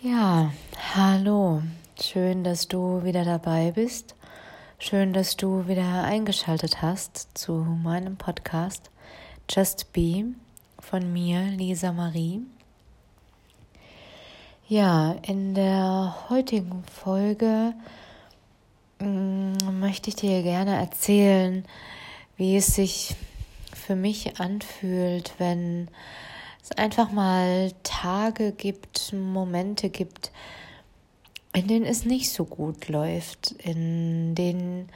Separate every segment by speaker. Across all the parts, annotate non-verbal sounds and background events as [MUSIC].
Speaker 1: Ja, hallo. Schön, dass du wieder dabei bist. Schön, dass du wieder eingeschaltet hast zu meinem Podcast Just Be von mir, Lisa Marie. Ja, in der heutigen Folge mm, möchte ich dir gerne erzählen, wie es sich für mich anfühlt, wenn es einfach mal Tage gibt, Momente gibt, in denen es nicht so gut läuft, in denen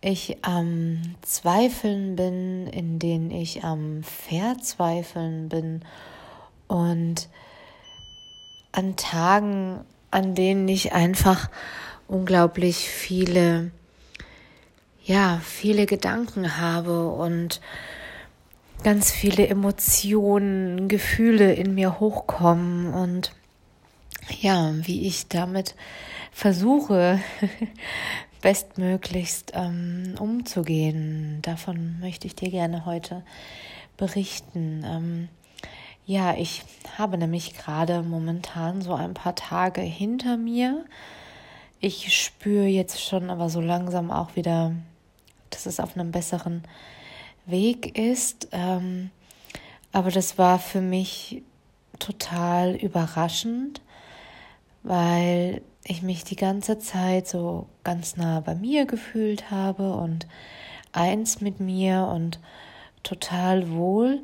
Speaker 1: ich am Zweifeln bin, in denen ich am Verzweifeln bin. Und an Tagen, an denen ich einfach unglaublich viele, ja, viele Gedanken habe und ganz viele Emotionen, Gefühle in mir hochkommen und ja, wie ich damit versuche, [LAUGHS] bestmöglichst ähm, umzugehen. Davon möchte ich dir gerne heute berichten. Ähm, ja, ich habe nämlich gerade momentan so ein paar Tage hinter mir. Ich spüre jetzt schon aber so langsam auch wieder, dass es auf einem besseren Weg ist. Ähm, aber das war für mich total überraschend, weil ich mich die ganze Zeit so ganz nah bei mir gefühlt habe und eins mit mir und total wohl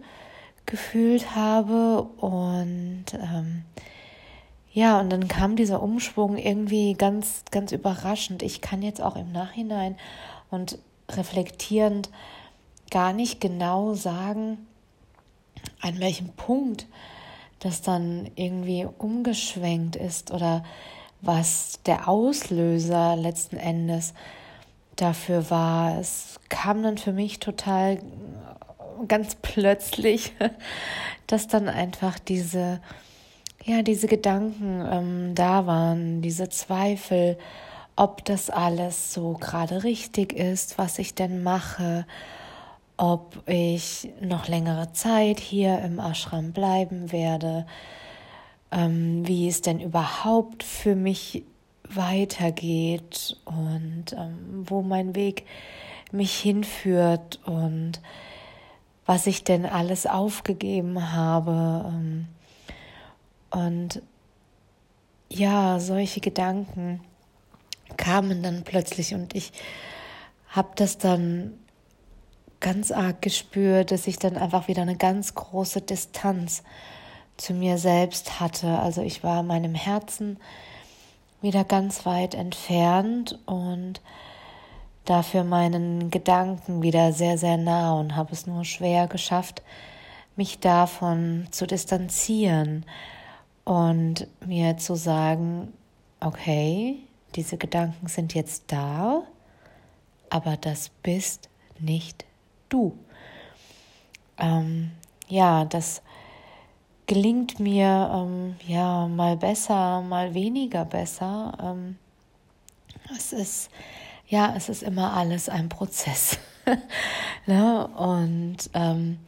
Speaker 1: gefühlt habe und ähm, ja, und dann kam dieser Umschwung irgendwie ganz, ganz überraschend. Ich kann jetzt auch im Nachhinein und reflektierend gar nicht genau sagen, an welchem Punkt das dann irgendwie umgeschwenkt ist oder was der Auslöser letzten Endes dafür war. Es kam dann für mich total ganz plötzlich, [LAUGHS] dass dann einfach diese, ja, diese Gedanken ähm, da waren, diese Zweifel, ob das alles so gerade richtig ist, was ich denn mache, ob ich noch längere Zeit hier im Ashram bleiben werde, ähm, wie es denn überhaupt für mich weitergeht und ähm, wo mein Weg mich hinführt und was ich denn alles aufgegeben habe. Ähm, und ja, solche Gedanken kamen dann plötzlich und ich habe das dann ganz arg gespürt, dass ich dann einfach wieder eine ganz große Distanz zu mir selbst hatte. Also ich war meinem Herzen wieder ganz weit entfernt und dafür meinen Gedanken wieder sehr, sehr nah und habe es nur schwer geschafft, mich davon zu distanzieren und mir zu sagen, okay, diese Gedanken sind jetzt da, aber das bist nicht du. Ähm, ja, das gelingt mir ähm, ja mal besser, mal weniger besser. Ähm, es ist ja, es ist immer alles ein Prozess. [LAUGHS] ne? Und ähm,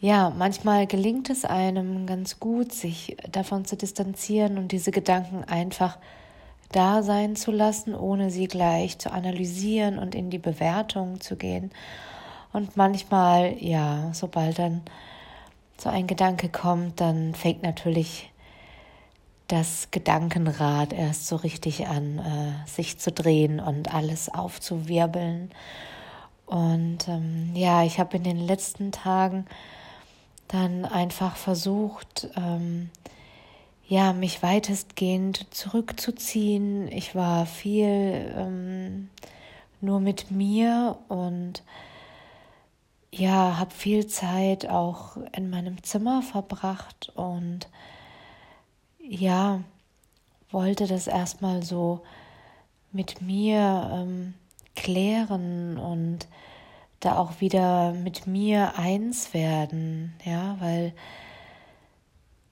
Speaker 1: ja, manchmal gelingt es einem ganz gut, sich davon zu distanzieren und diese Gedanken einfach da sein zu lassen, ohne sie gleich zu analysieren und in die Bewertung zu gehen. Und manchmal, ja, sobald dann so ein Gedanke kommt, dann fängt natürlich das Gedankenrad erst so richtig an, äh, sich zu drehen und alles aufzuwirbeln. Und ähm, ja, ich habe in den letzten Tagen dann einfach versucht, ähm, ja, mich weitestgehend zurückzuziehen. Ich war viel ähm, nur mit mir und ja, habe viel Zeit auch in meinem Zimmer verbracht und ja, wollte das erstmal so mit mir ähm, klären und da auch wieder mit mir eins werden, ja, weil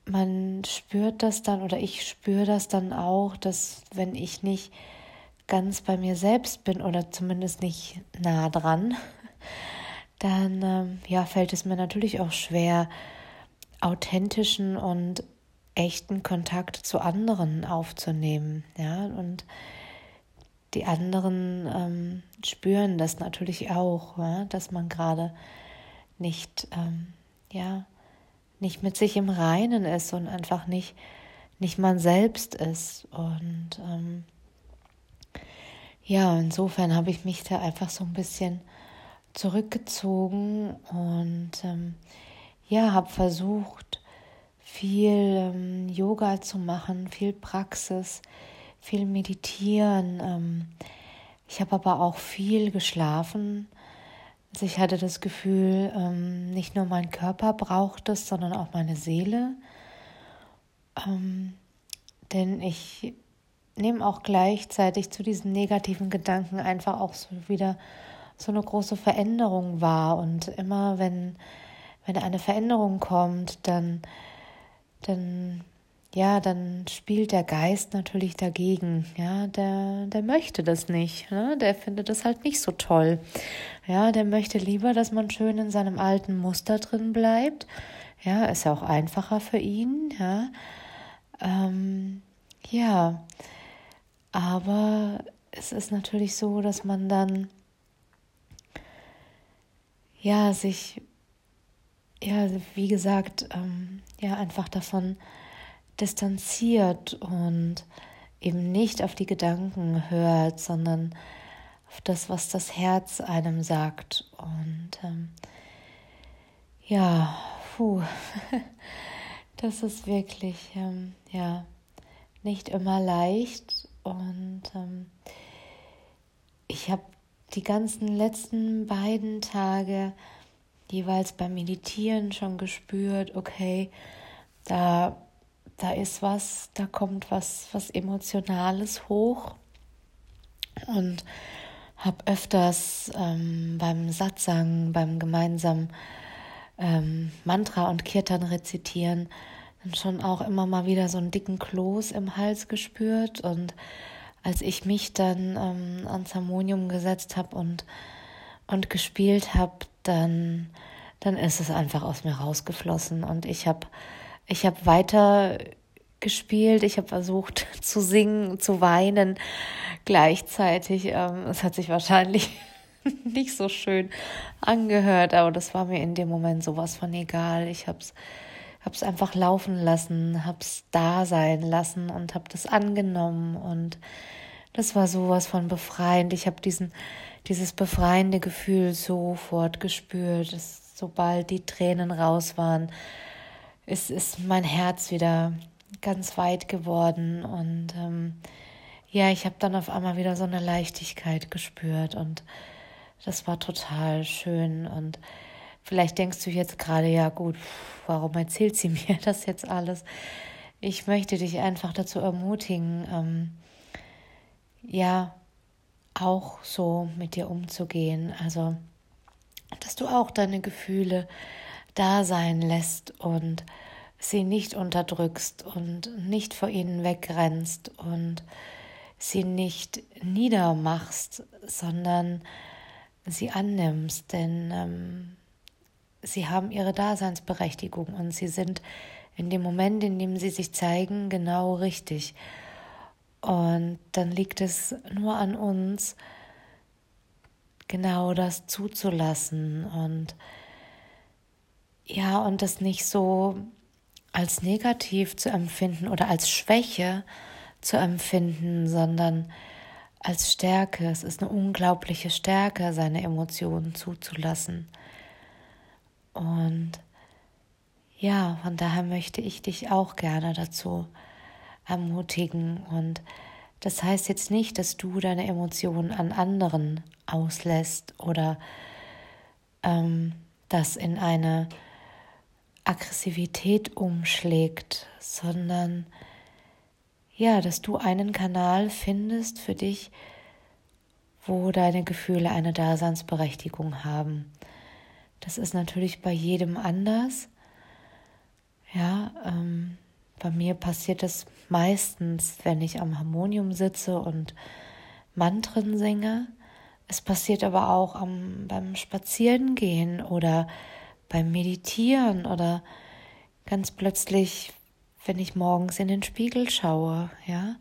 Speaker 1: man spürt das dann oder ich spüre das dann auch, dass wenn ich nicht ganz bei mir selbst bin oder zumindest nicht nah dran, dann ähm, ja, fällt es mir natürlich auch schwer, authentischen und echten Kontakt zu anderen aufzunehmen, ja, und die anderen ähm, spüren das natürlich auch, ja, dass man gerade nicht, ähm, ja, nicht mit sich im Reinen ist und einfach nicht, nicht man selbst ist. Und ähm, ja, insofern habe ich mich da einfach so ein bisschen zurückgezogen und ähm, ja, habe versucht, viel ähm, Yoga zu machen, viel Praxis, viel Meditieren. Ähm, ich habe aber auch viel geschlafen. Also ich hatte das Gefühl, ähm, nicht nur mein Körper braucht es, sondern auch meine Seele. Ähm, denn ich nehme auch gleichzeitig zu diesen negativen Gedanken einfach auch so wieder so eine große Veränderung wahr. Und immer wenn, wenn eine Veränderung kommt, dann, dann ja, dann spielt der Geist natürlich dagegen. Ja, der, der möchte das nicht. Ne? Der findet das halt nicht so toll. Ja, der möchte lieber, dass man schön in seinem alten Muster drin bleibt. Ja, ist ja auch einfacher für ihn. Ja, ähm, ja. aber es ist natürlich so, dass man dann ja sich ja, wie gesagt, ähm, ja, einfach davon distanziert und eben nicht auf die Gedanken hört, sondern auf das, was das Herz einem sagt. Und ähm, ja, puh, [LAUGHS] das ist wirklich ähm, ja nicht immer leicht. Und ähm, ich habe die ganzen letzten beiden Tage jeweils beim Meditieren schon gespürt, okay, da da ist was, da kommt was, was Emotionales hoch. Und habe öfters ähm, beim Satsang, beim gemeinsamen ähm, Mantra und Kirtan rezitieren, dann schon auch immer mal wieder so einen dicken Kloß im Hals gespürt. Und als ich mich dann ähm, ans Harmonium gesetzt habe und, und gespielt habe, dann, dann ist es einfach aus mir rausgeflossen. Und ich habe ich habe weiter gespielt, ich habe versucht [LAUGHS] zu singen, zu weinen gleichzeitig. Ähm, es hat sich wahrscheinlich [LAUGHS] nicht so schön angehört, aber das war mir in dem Moment sowas von egal. Ich habe es hab's einfach laufen lassen, habe es da sein lassen und habe das angenommen. Und das war sowas von befreiend. Ich habe diesen dieses befreiende Gefühl sofort gespürt, dass sobald die Tränen raus waren, ist, ist mein Herz wieder ganz weit geworden. Und ähm, ja, ich habe dann auf einmal wieder so eine Leichtigkeit gespürt. Und das war total schön. Und vielleicht denkst du jetzt gerade, ja gut, warum erzählt sie [LAUGHS] mir das jetzt alles? Ich möchte dich einfach dazu ermutigen, ähm, ja, auch so mit dir umzugehen, also dass du auch deine Gefühle da sein lässt und sie nicht unterdrückst und nicht vor ihnen wegrennst und sie nicht niedermachst, sondern sie annimmst, denn ähm, sie haben ihre Daseinsberechtigung und sie sind in dem Moment, in dem sie sich zeigen, genau richtig. Und dann liegt es nur an uns, genau das zuzulassen und ja, und das nicht so als negativ zu empfinden oder als Schwäche zu empfinden, sondern als Stärke. Es ist eine unglaubliche Stärke, seine Emotionen zuzulassen. Und ja, von daher möchte ich dich auch gerne dazu ermutigen. Und das heißt jetzt nicht, dass du deine Emotionen an anderen auslässt oder ähm, das in eine Aggressivität umschlägt, sondern ja, dass du einen Kanal findest für dich, wo deine Gefühle eine Daseinsberechtigung haben. Das ist natürlich bei jedem anders. Ja, ähm, bei mir passiert es meistens, wenn ich am Harmonium sitze und Mantren singe. Es passiert aber auch am, beim Spazierengehen oder beim Meditieren oder ganz plötzlich wenn ich morgens in den Spiegel schaue, ja,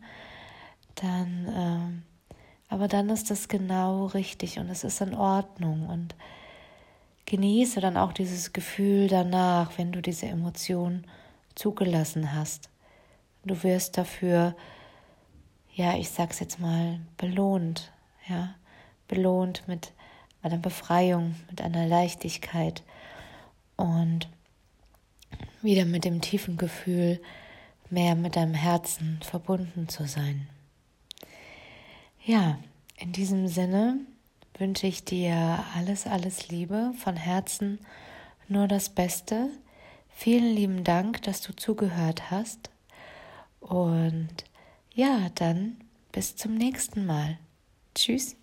Speaker 1: dann, äh, aber dann ist das genau richtig und es ist in Ordnung und genieße dann auch dieses Gefühl danach, wenn du diese Emotion zugelassen hast. Du wirst dafür, ja, ich sag's jetzt mal, belohnt, ja, belohnt mit einer Befreiung, mit einer Leichtigkeit und wieder mit dem tiefen Gefühl, mehr mit deinem Herzen verbunden zu sein. Ja, in diesem Sinne wünsche ich dir alles, alles Liebe von Herzen, nur das Beste. Vielen lieben Dank, dass du zugehört hast. Und ja, dann bis zum nächsten Mal. Tschüss.